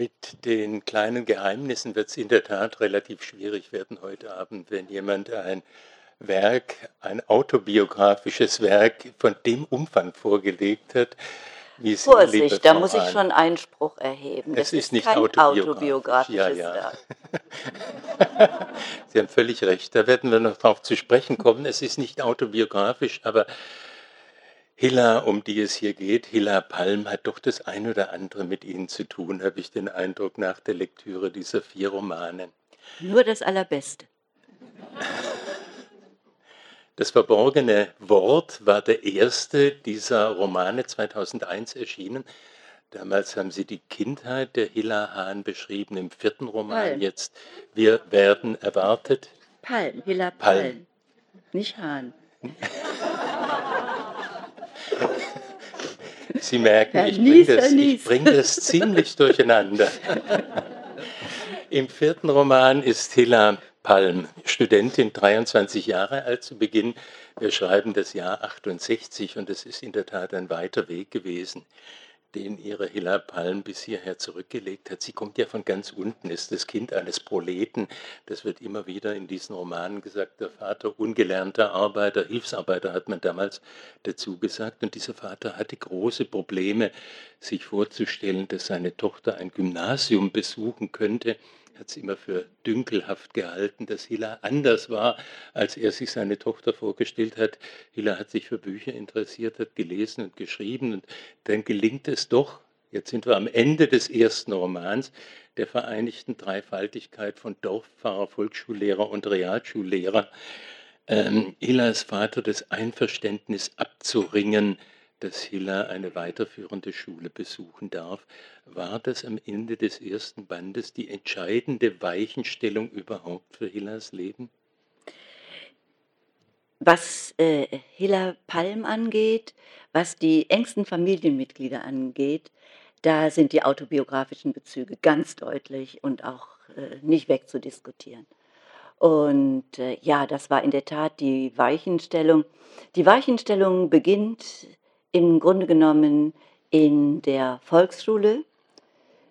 Mit den kleinen Geheimnissen wird es in der Tat relativ schwierig werden heute Abend, wenn jemand ein Werk, ein autobiografisches Werk von dem Umfang vorgelegt hat, wie Sie, Vorsicht, da muss ich schon Einspruch erheben. Das es ist, ist nicht kein autobiografisch. autobiografisches ja, ja. Werk. Sie haben völlig recht, da werden wir noch darauf zu sprechen kommen. Es ist nicht autobiografisch, aber Hilla, um die es hier geht, Hilla Palm, hat doch das ein oder andere mit Ihnen zu tun, habe ich den Eindruck nach der Lektüre dieser vier Romane. Nur das Allerbeste. Das verborgene Wort war der erste dieser Romane 2001 erschienen. Damals haben Sie die Kindheit der Hilla Hahn beschrieben, im vierten Roman Palm. jetzt. Wir werden erwartet. Palm, Hilla Palm. Palm. Nicht Hahn. Sie merken, ich bringe das, bring das ziemlich durcheinander. Im vierten Roman ist Hilla Palm, Studentin, 23 Jahre alt zu Beginn. Wir schreiben das Jahr 68 und es ist in der Tat ein weiter Weg gewesen den ihre Hilla Palm bis hierher zurückgelegt hat. Sie kommt ja von ganz unten, ist das Kind eines Proleten. Das wird immer wieder in diesen Romanen gesagt. Der Vater ungelernter Arbeiter, Hilfsarbeiter hat man damals dazu gesagt. Und dieser Vater hatte große Probleme, sich vorzustellen, dass seine Tochter ein Gymnasium besuchen könnte hat es immer für dünkelhaft gehalten, dass Hilla anders war, als er sich seine Tochter vorgestellt hat. Hilla hat sich für Bücher interessiert, hat gelesen und geschrieben und dann gelingt es doch, jetzt sind wir am Ende des ersten Romans, der vereinigten Dreifaltigkeit von Dorfpfarrer, Volksschullehrer und Realschullehrer, ähm, Hillas Vater das Einverständnis abzuringen, dass Hilla eine weiterführende Schule besuchen darf, war das am Ende des ersten Bandes die entscheidende Weichenstellung überhaupt für Hillas Leben? Was äh, Hilla Palm angeht, was die engsten Familienmitglieder angeht, da sind die autobiografischen Bezüge ganz deutlich und auch äh, nicht wegzudiskutieren. Und äh, ja, das war in der Tat die Weichenstellung. Die Weichenstellung beginnt im Grunde genommen in der Volksschule,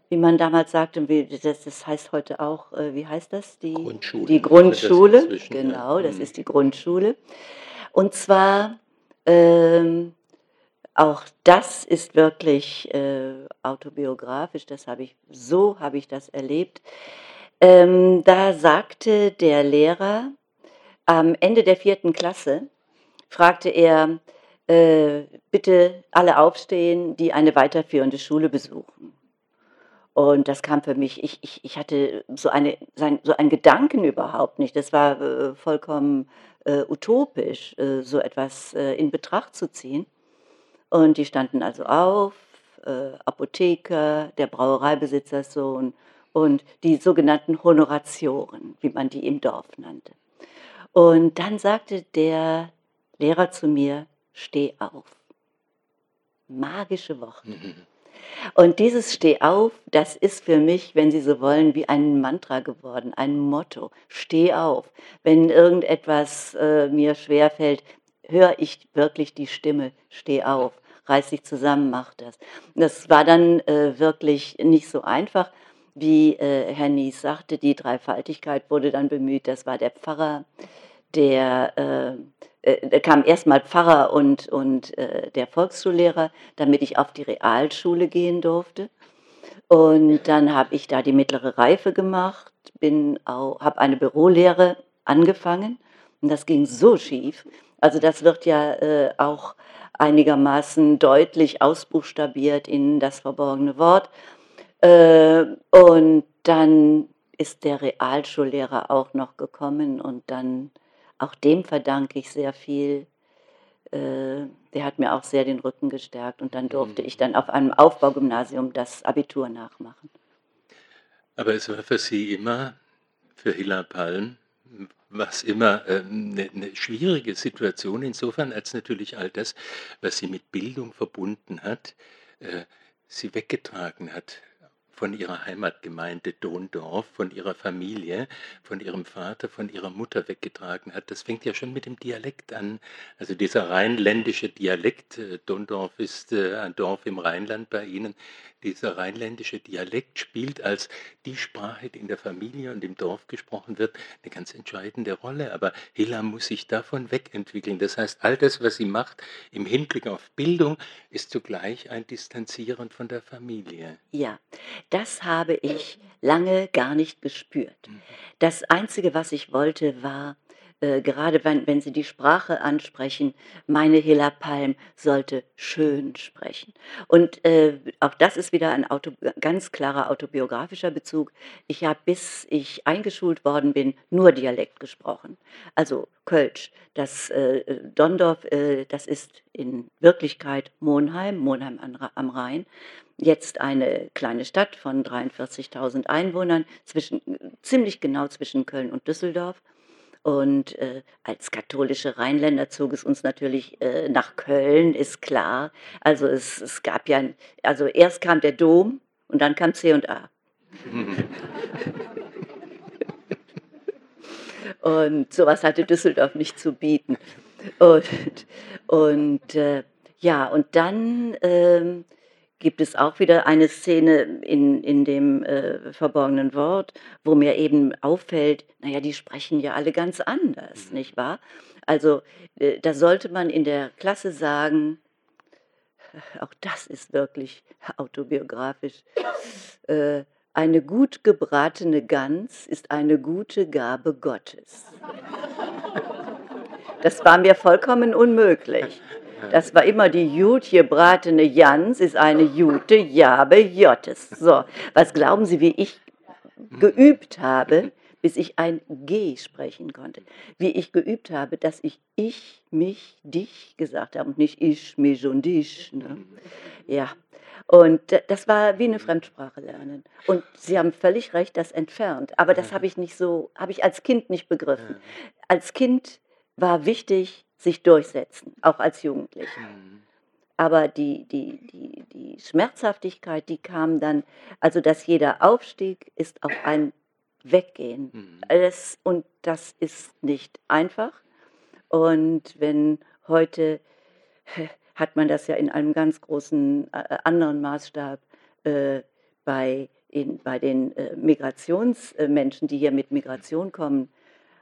wie man damals sagte, das, das heißt heute auch, äh, wie heißt das? Die Grundschule. Die Grundschule, das genau, das mhm. ist die Grundschule. Und zwar, ähm, auch das ist wirklich äh, autobiografisch, das habe ich, so habe ich das erlebt. Ähm, da sagte der Lehrer am Ende der vierten Klasse, fragte er, äh, bitte alle aufstehen, die eine weiterführende Schule besuchen. Und das kam für mich, ich, ich, ich hatte so, eine, so einen Gedanken überhaupt nicht. Das war äh, vollkommen äh, utopisch, äh, so etwas äh, in Betracht zu ziehen. Und die standen also auf, Apotheker, der Brauereibesitzerssohn und die sogenannten Honoratioren, wie man die im Dorf nannte. Und dann sagte der Lehrer zu mir, steh auf. Magische Worte. Und dieses Steh auf, das ist für mich, wenn Sie so wollen, wie ein Mantra geworden, ein Motto. Steh auf. Wenn irgendetwas äh, mir schwerfällt, höre ich wirklich die Stimme, steh auf, reiß dich zusammen, mach das. Das war dann äh, wirklich nicht so einfach, wie äh, Herr Nies sagte, die Dreifaltigkeit wurde dann bemüht, das war der Pfarrer, der äh, äh, kam erstmal Pfarrer und, und äh, der Volksschullehrer, damit ich auf die Realschule gehen durfte. Und dann habe ich da die mittlere Reife gemacht, habe eine Bürolehre angefangen und das ging so schief. Also das wird ja äh, auch einigermaßen deutlich ausbuchstabiert in das verborgene Wort. Äh, und dann ist der Realschullehrer auch noch gekommen und dann auch dem verdanke ich sehr viel. Äh, der hat mir auch sehr den Rücken gestärkt und dann durfte mhm. ich dann auf einem Aufbaugymnasium das Abitur nachmachen. Aber es war für Sie immer, für Hilla Palm, was immer eine, äh, eine schwierige Situation, insofern als natürlich all das, was sie mit Bildung verbunden hat, äh, sie weggetragen hat von ihrer Heimatgemeinde Dondorf, von ihrer Familie, von ihrem Vater, von ihrer Mutter weggetragen hat. Das fängt ja schon mit dem Dialekt an. Also dieser rheinländische Dialekt, äh, Dondorf ist äh, ein Dorf im Rheinland bei Ihnen, dieser rheinländische Dialekt spielt als die Sprache, die in der Familie und im Dorf gesprochen wird, eine ganz entscheidende Rolle. Aber Hilla muss sich davon wegentwickeln. Das heißt, all das, was sie macht im Hinblick auf Bildung, ist zugleich ein Distanzieren von der Familie. Ja, das habe ich lange gar nicht gespürt. Mhm. Das Einzige, was ich wollte, war, äh, gerade wenn, wenn Sie die Sprache ansprechen, meine Hilla Palm sollte schön sprechen. Und äh, auch das ist wieder ein Auto, ganz klarer autobiografischer Bezug. Ich habe, bis ich eingeschult worden bin, nur Dialekt gesprochen. Also Kölsch. Das äh, Dondorf, äh, das ist in Wirklichkeit Monheim, Monheim am Rhein jetzt eine kleine Stadt von 43.000 Einwohnern, zwischen, ziemlich genau zwischen Köln und Düsseldorf. Und äh, als katholische Rheinländer zog es uns natürlich äh, nach Köln, ist klar. Also es, es gab ja, also erst kam der Dom und dann kam C und A. und sowas hatte Düsseldorf nicht zu bieten. Und, und äh, ja, und dann ähm, gibt es auch wieder eine Szene in, in dem äh, verborgenen Wort, wo mir eben auffällt, naja, die sprechen ja alle ganz anders, mhm. nicht wahr? Also äh, da sollte man in der Klasse sagen, auch das ist wirklich autobiografisch, äh, eine gut gebratene Gans ist eine gute Gabe Gottes. Das war mir vollkommen unmöglich. Das war immer die gut gebratene Jans, ist eine gute Jabe Jottes. So, was glauben Sie, wie ich geübt habe, bis ich ein G sprechen konnte? Wie ich geübt habe, dass ich ich, mich, dich gesagt habe und nicht ich, mich und dich. Ne? Ja, und das war wie eine Fremdsprache lernen. Und Sie haben völlig recht, das entfernt. Aber das habe ich nicht so, habe ich als Kind nicht begriffen. Als Kind war wichtig, sich durchsetzen, auch als Jugendliche. Mhm. Aber die, die, die, die Schmerzhaftigkeit, die kam dann, also dass jeder Aufstieg ist auch ein Weggehen. Mhm. Alles, und das ist nicht einfach. Und wenn heute hat man das ja in einem ganz großen äh, anderen Maßstab äh, bei, in, bei den äh, Migrationsmenschen, die hier mit Migration kommen.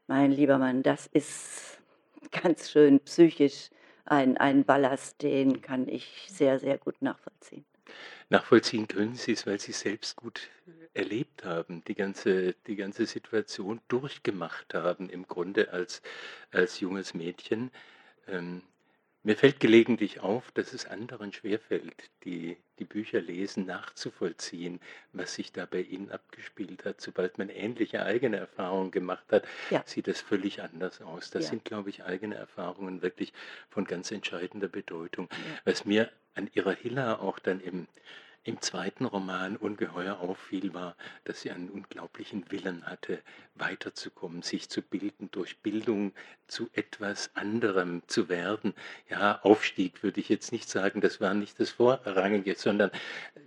Mein lieber Mann, das ist ganz schön psychisch ein, ein Ballast, den kann ich sehr, sehr gut nachvollziehen. Nachvollziehen können Sie es, weil Sie selbst gut erlebt haben, die ganze, die ganze Situation durchgemacht haben, im Grunde als, als junges Mädchen. Ähm, mir fällt gelegentlich auf, dass es anderen schwerfällt, die die Bücher lesen, nachzuvollziehen, was sich da bei ihnen abgespielt hat. Sobald man ähnliche eigene Erfahrungen gemacht hat, ja. sieht das völlig anders aus. Das ja. sind, glaube ich, eigene Erfahrungen wirklich von ganz entscheidender Bedeutung. Ja. Was mir an ihrer Hilla auch dann im im zweiten Roman ungeheuer auffiel, war, dass sie einen unglaublichen Willen hatte, weiterzukommen, sich zu bilden, durch Bildung zu etwas anderem zu werden. Ja, Aufstieg würde ich jetzt nicht sagen, das war nicht das Vorrangige, sondern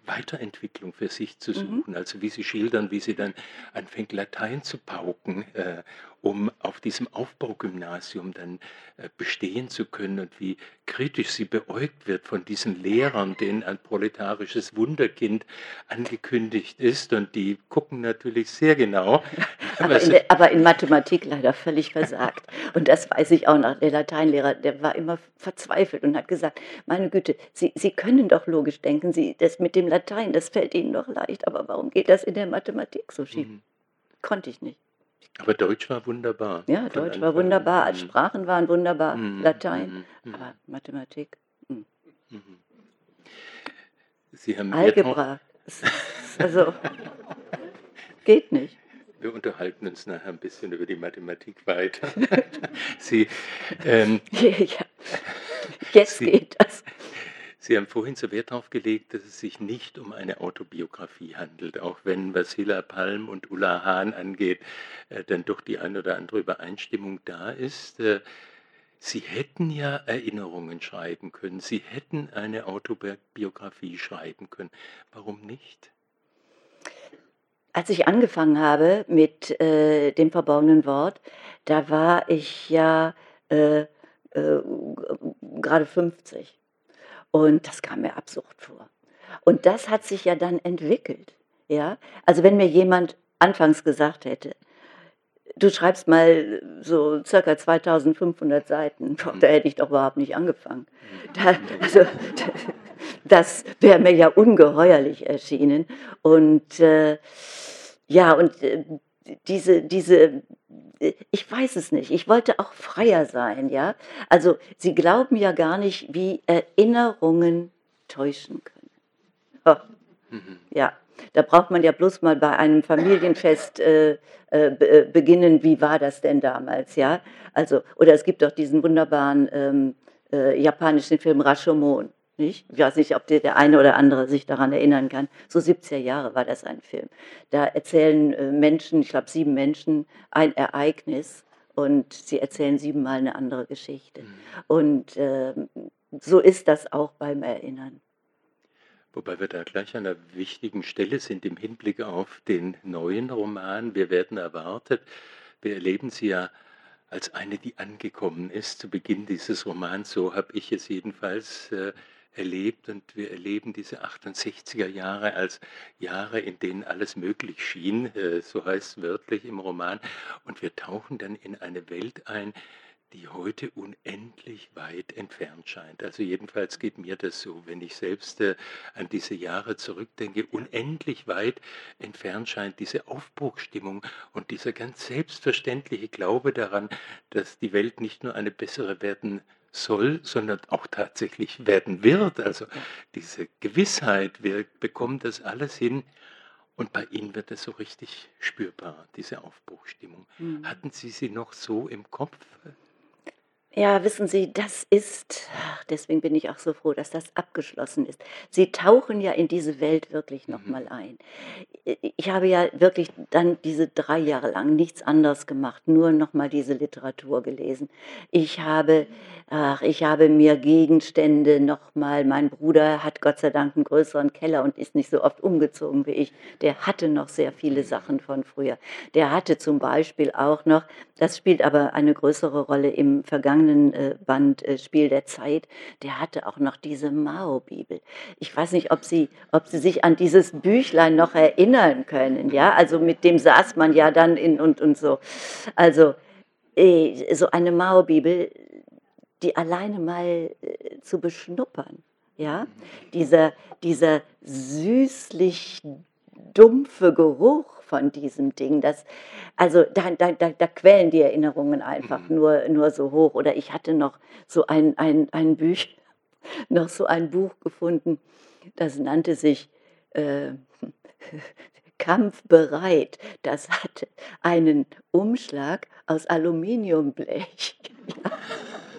Weiterentwicklung für sich zu mhm. suchen. Mhm. Also wie sie schildern, wie sie dann anfängt, Latein zu pauken äh, um auf diesem Aufbaugymnasium dann äh, bestehen zu können und wie kritisch sie beäugt wird von diesen Lehrern, denen ein proletarisches Wunderkind angekündigt ist. Und die gucken natürlich sehr genau. Aber in, der, aber in Mathematik leider völlig versagt. Und das weiß ich auch noch. Der Lateinlehrer, der war immer verzweifelt und hat gesagt, meine Güte, Sie, Sie können doch logisch denken, Sie, das mit dem Latein, das fällt Ihnen doch leicht, aber warum geht das in der Mathematik so schief? Mhm. Konnte ich nicht. Aber Deutsch war wunderbar. Ja, Deutsch Anfang. war wunderbar. Mhm. Sprachen waren wunderbar. Mhm. Latein. Mhm. Aber Mathematik. Mhm. mhm. Sie haben Algebra. also, geht nicht. Wir unterhalten uns nachher ein bisschen über die Mathematik weiter. Sie, ähm, ja, jetzt Sie, geht das. Sie haben vorhin so Wert darauf gelegt, dass es sich nicht um eine Autobiografie handelt, auch wenn was Hilla Palm und Ulla Hahn angeht, äh, dann doch die ein oder andere Übereinstimmung da ist. Äh, Sie hätten ja Erinnerungen schreiben können, Sie hätten eine Autobiografie schreiben können. Warum nicht? Als ich angefangen habe mit äh, dem verborgenen Wort, da war ich ja äh, äh, gerade 50. Und das kam mir absurd vor. Und das hat sich ja dann entwickelt. Ja? Also wenn mir jemand anfangs gesagt hätte, du schreibst mal so circa 2500 Seiten, da hätte ich doch überhaupt nicht angefangen. Da, also, das wäre mir ja ungeheuerlich erschienen. Und äh, ja, und äh, diese, diese, ich weiß es nicht, ich wollte auch freier sein, ja. Also sie glauben ja gar nicht, wie Erinnerungen täuschen können. Oh. Mhm. Ja, da braucht man ja bloß mal bei einem Familienfest äh, äh, äh, beginnen, wie war das denn damals, ja? Also, oder es gibt doch diesen wunderbaren ähm, äh, japanischen Film Rashomon. Nicht? Ich weiß nicht, ob der, der eine oder andere sich daran erinnern kann. So 70er Jahre war das ein Film. Da erzählen äh, Menschen, ich glaube sieben Menschen, ein Ereignis und sie erzählen siebenmal eine andere Geschichte. Mhm. Und äh, so ist das auch beim Erinnern. Wobei wir da gleich an einer wichtigen Stelle sind im Hinblick auf den neuen Roman. Wir werden erwartet, wir erleben sie ja als eine, die angekommen ist zu Beginn dieses Romans. So habe ich es jedenfalls äh, erlebt und wir erleben diese 68er Jahre als Jahre, in denen alles möglich schien, äh, so heißt es wörtlich im Roman. Und wir tauchen dann in eine Welt ein, die heute unendlich weit entfernt scheint. Also jedenfalls geht mir das so, wenn ich selbst äh, an diese Jahre zurückdenke, unendlich weit entfernt scheint diese Aufbruchstimmung und dieser ganz selbstverständliche Glaube daran, dass die Welt nicht nur eine bessere werden soll, sondern auch tatsächlich werden wird. Also diese Gewissheit, wir bekommen das alles hin. Und bei Ihnen wird es so richtig spürbar, diese Aufbruchstimmung. Mhm. Hatten Sie sie noch so im Kopf? Ja, wissen Sie, das ist, deswegen bin ich auch so froh, dass das abgeschlossen ist. Sie tauchen ja in diese Welt wirklich mhm. nochmal ein. Ich habe ja wirklich dann diese drei Jahre lang nichts anderes gemacht, nur nochmal diese Literatur gelesen. Ich habe, ach, ich habe mir Gegenstände nochmal, mein Bruder hat Gott sei Dank einen größeren Keller und ist nicht so oft umgezogen wie ich. Der hatte noch sehr viele Sachen von früher. Der hatte zum Beispiel auch noch, das spielt aber eine größere Rolle im vergangenen vergangenen äh, Band äh, Spiel der Zeit, der hatte auch noch diese Mao-Bibel. Ich weiß nicht, ob Sie, ob Sie sich an dieses Büchlein noch erinnern können. Ja, also mit dem saß man ja dann in und, und so. Also äh, so eine Mao-Bibel, die alleine mal äh, zu beschnuppern. Ja, dieser, dieser süßlich dumpfe Geruch von diesem Ding. Das, also da, da, da, da quellen die Erinnerungen einfach mhm. nur, nur so hoch. Oder ich hatte noch so ein, ein, ein Büch, noch so ein Buch gefunden, das nannte sich äh, Kampfbereit. Das hatte einen Umschlag aus Aluminiumblech.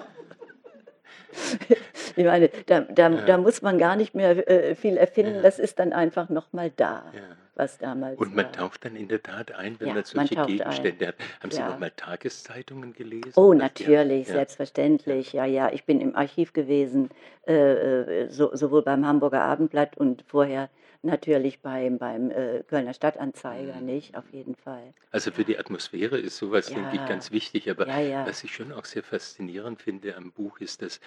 Ich meine, da, da, ja. da, muss man gar nicht mehr äh, viel erfinden, ja. das ist dann einfach nochmal da. Ja was damals Und man war. taucht dann in der Tat ein, wenn man solche man Gegenstände ein. hat. Haben Sie ja. auch mal Tageszeitungen gelesen? Oh, natürlich, selbstverständlich. Ja, ja, ich bin im Archiv gewesen, äh, äh, so, sowohl beim Hamburger Abendblatt und vorher natürlich beim, beim äh, Kölner Stadtanzeiger, mhm. nicht? Auf jeden Fall. Also für die Atmosphäre ist sowas, ja. denke ich, ganz wichtig. Aber was ich schon auch sehr faszinierend finde am Buch, ist, dass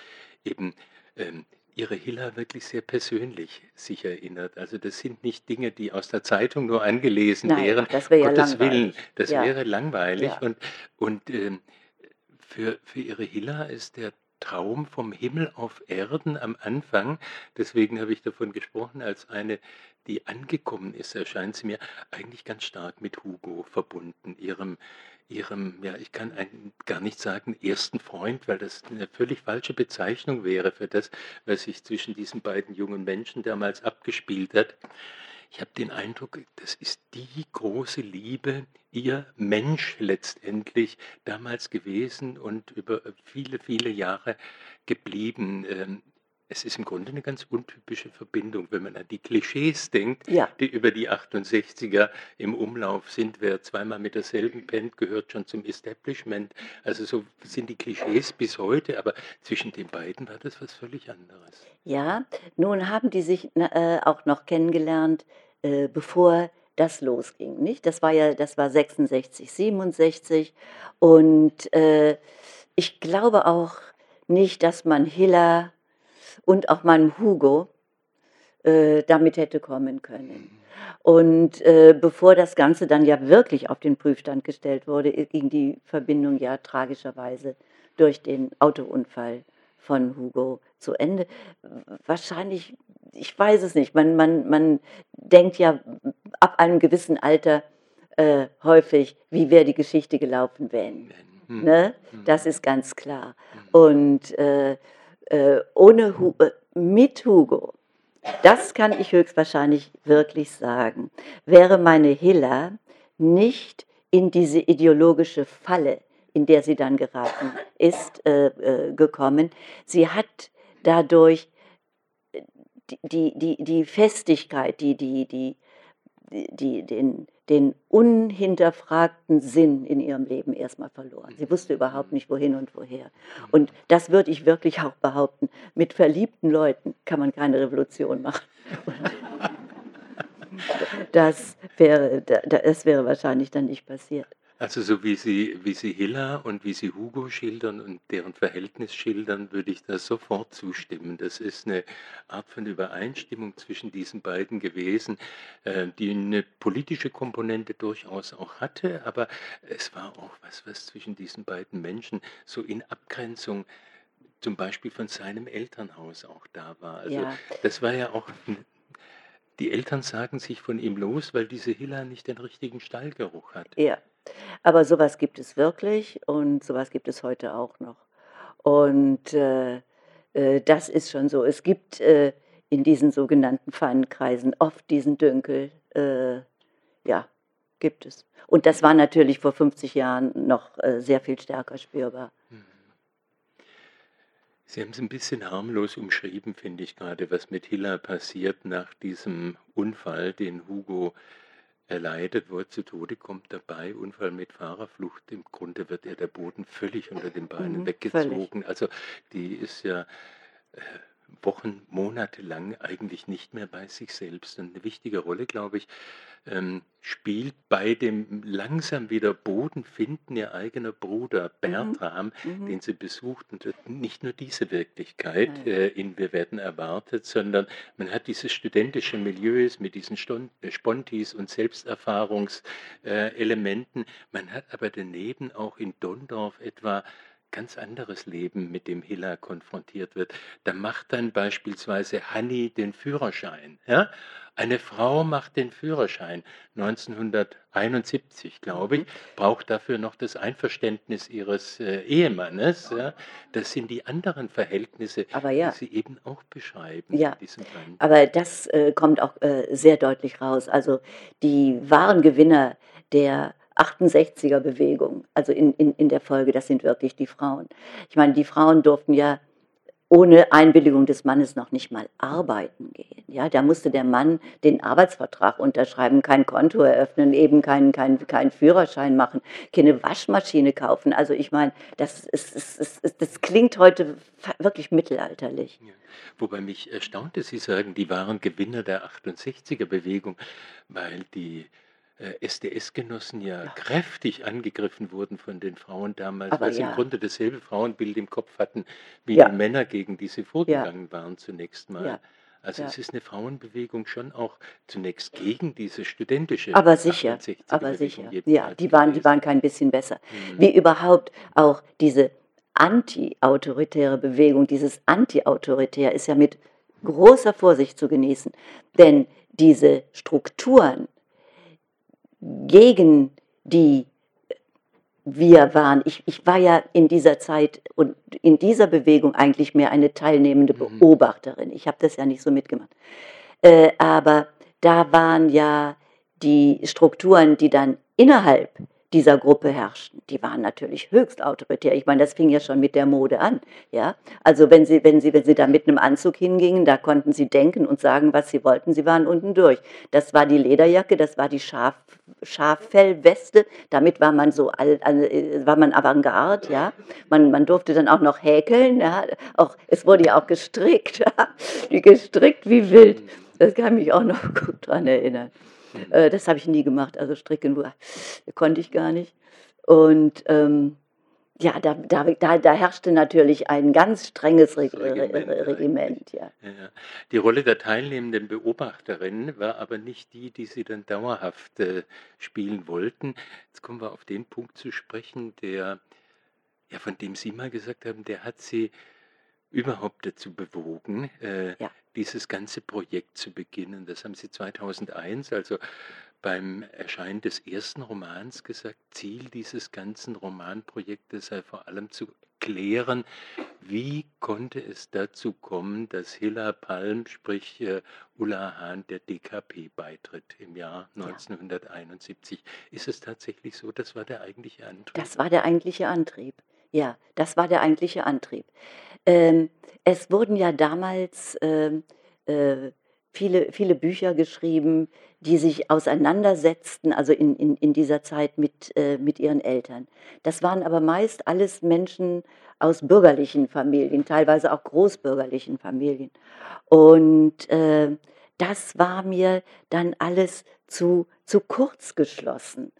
eben ähm, Ihre Hilla wirklich sehr persönlich sich erinnert. Also das sind nicht Dinge, die aus der Zeitung nur angelesen Nein, wären. Das wäre ja Gottes langweilig. Willen, das ja. wäre langweilig. Ja. Und, und ähm, für, für Ihre Hilla ist der Traum vom Himmel auf Erden am Anfang, deswegen habe ich davon gesprochen, als eine, die angekommen ist, erscheint sie mir eigentlich ganz stark mit Hugo verbunden, ihrem Ihrem, ja, ich kann gar nicht sagen ersten Freund, weil das eine völlig falsche Bezeichnung wäre für das, was sich zwischen diesen beiden jungen Menschen damals abgespielt hat. Ich habe den Eindruck, das ist die große Liebe, ihr Mensch letztendlich damals gewesen und über viele, viele Jahre geblieben. Es ist im Grunde eine ganz untypische Verbindung, wenn man an die Klischees denkt, ja. die über die 68er im Umlauf sind. Wer zweimal mit derselben pennt, gehört schon zum Establishment. Also so sind die Klischees bis heute, aber zwischen den beiden war das was völlig anderes. Ja, nun haben die sich äh, auch noch kennengelernt, äh, bevor das losging, nicht? Das war ja, das war 66, 67 und äh, ich glaube auch nicht, dass man Hiller und auch meinem Hugo äh, damit hätte kommen können. Und äh, bevor das Ganze dann ja wirklich auf den Prüfstand gestellt wurde, ging die Verbindung ja tragischerweise durch den Autounfall von Hugo zu Ende. Wahrscheinlich, ich weiß es nicht, man, man, man denkt ja ab einem gewissen Alter äh, häufig, wie wäre die Geschichte gelaufen, wenn. Hm. Ne? Hm. Das ist ganz klar. Und äh, äh, ohne Hu äh, mit Hugo, das kann ich höchstwahrscheinlich wirklich sagen, wäre meine Hilla nicht in diese ideologische Falle in der sie dann geraten ist, äh, äh, gekommen. Sie hat dadurch die, die, die Festigkeit, die, die, die, die, den, den unhinterfragten Sinn in ihrem Leben erstmal verloren. Sie wusste überhaupt nicht, wohin und woher. Und das würde ich wirklich auch behaupten. Mit verliebten Leuten kann man keine Revolution machen. das wäre, das wäre wahrscheinlich dann nicht passiert. Also so wie Sie, wie Sie Hilla und wie Sie Hugo schildern und deren Verhältnis schildern, würde ich da sofort zustimmen. Das ist eine Art von Übereinstimmung zwischen diesen beiden gewesen, äh, die eine politische Komponente durchaus auch hatte, aber es war auch was, was zwischen diesen beiden Menschen so in Abgrenzung zum Beispiel von seinem Elternhaus auch da war. Also ja. das war ja auch die Eltern sagen sich von ihm los, weil diese Hilla nicht den richtigen Stallgeruch hat. Ja. Aber sowas gibt es wirklich und sowas gibt es heute auch noch. Und äh, äh, das ist schon so. Es gibt äh, in diesen sogenannten feinen Kreisen oft diesen Dünkel. Äh, ja, gibt es. Und das war natürlich vor 50 Jahren noch äh, sehr viel stärker spürbar. Mhm. Sie haben es ein bisschen harmlos umschrieben, finde ich gerade, was mit Hilla passiert nach diesem Unfall, den Hugo er leidet, wo er zu Tode kommt dabei, Unfall mit Fahrerflucht. Im Grunde wird er der Boden völlig unter den Beinen mhm, weggezogen. Völlig. Also die ist ja äh, Wochen, Monate lang eigentlich nicht mehr bei sich selbst. Und eine wichtige Rolle, glaube ich, ähm, spielt bei dem langsam wieder Boden finden ihr eigener Bruder mhm, Bertram, mhm. den sie besucht. Und nicht nur diese Wirklichkeit äh, in Wir werden erwartet, sondern man hat dieses studentische Milieu mit diesen äh, Spontis und Selbsterfahrungselementen. Man hat aber daneben auch in Dondorf etwa ganz anderes Leben, mit dem Hiller konfrontiert wird. Da macht dann beispielsweise Hanni den Führerschein. Ja? Eine Frau macht den Führerschein 1971, glaube ich, mhm. braucht dafür noch das Einverständnis ihres äh, Ehemannes. Ja? Das sind die anderen Verhältnisse, ja. die Sie eben auch beschreiben. Ja, aber das äh, kommt auch äh, sehr deutlich raus. Also die wahren Gewinner der 68er Bewegung, also in, in, in der Folge, das sind wirklich die Frauen. Ich meine, die Frauen durften ja ohne Einwilligung des Mannes noch nicht mal arbeiten gehen. Ja, da musste der Mann den Arbeitsvertrag unterschreiben, kein Konto eröffnen, eben keinen kein, kein Führerschein machen, keine Waschmaschine kaufen. Also ich meine, das, ist, ist, ist, das klingt heute wirklich mittelalterlich. Ja. Wobei mich erstaunte, Sie sagen, die waren Gewinner der 68er Bewegung, weil die SDS-Genossen äh, ja, ja, kräftig angegriffen wurden von den Frauen damals, Aber weil sie ja. im Grunde dasselbe Frauenbild im Kopf hatten, wie ja. die Männer, gegen die sie vorgegangen waren zunächst mal. Also es ist eine Frauenbewegung schon auch zunächst gegen diese studentische. Aber sicher, aber sicher. Ja, die waren, die waren kein bisschen besser. Mhm. Wie überhaupt auch diese anti-autoritäre Bewegung, dieses anti-autoritär ist ja mit großer Vorsicht zu genießen. Denn diese Strukturen, gegen die wir waren. Ich, ich war ja in dieser Zeit und in dieser Bewegung eigentlich mehr eine teilnehmende mhm. Beobachterin. Ich habe das ja nicht so mitgemacht. Äh, aber da waren ja die Strukturen, die dann innerhalb dieser Gruppe herrschten. Die waren natürlich höchst autoritär. Ich meine, das fing ja schon mit der Mode an. Ja? Also wenn sie, wenn, sie, wenn sie da mit einem Anzug hingingen, da konnten sie denken und sagen, was sie wollten. Sie waren unten durch. Das war die Lederjacke, das war die Schaf, Schaffellweste. Damit war man so all, war man Avantgarde. Ja? Man, man durfte dann auch noch häkeln. Ja? Auch, es wurde ja auch gestrickt. Ja? Gestrickt wie wild. Das kann mich auch noch gut daran erinnern. Äh, das habe ich nie gemacht. Also stricken konnte ich gar nicht. Und ähm, ja, da, da, da, da, herrschte natürlich ein ganz strenges Re Regiment. Regiment ja. Ja, Die Rolle der teilnehmenden Beobachterin war aber nicht die, die Sie dann dauerhaft äh, spielen wollten. Jetzt kommen wir auf den Punkt zu sprechen, der, ja, von dem Sie mal gesagt haben, der hat Sie überhaupt dazu bewogen, äh, ja. dieses ganze Projekt zu beginnen. Das haben Sie 2001, also beim Erscheinen des ersten Romans gesagt, Ziel dieses ganzen Romanprojektes sei vor allem zu klären, wie konnte es dazu kommen, dass Hilla Palm, sprich äh, Ulla Hahn, der DKP beitritt im Jahr 1971. Ja. Ist es tatsächlich so? Das war der eigentliche Antrieb? Das war der eigentliche Antrieb. Ja, das war der eigentliche Antrieb. Ähm, es wurden ja damals ähm, äh, viele, viele Bücher geschrieben, die sich auseinandersetzten, also in, in, in dieser Zeit mit, äh, mit ihren Eltern. Das waren aber meist alles Menschen aus bürgerlichen Familien, teilweise auch großbürgerlichen Familien. Und äh, das war mir dann alles zu, zu kurz geschlossen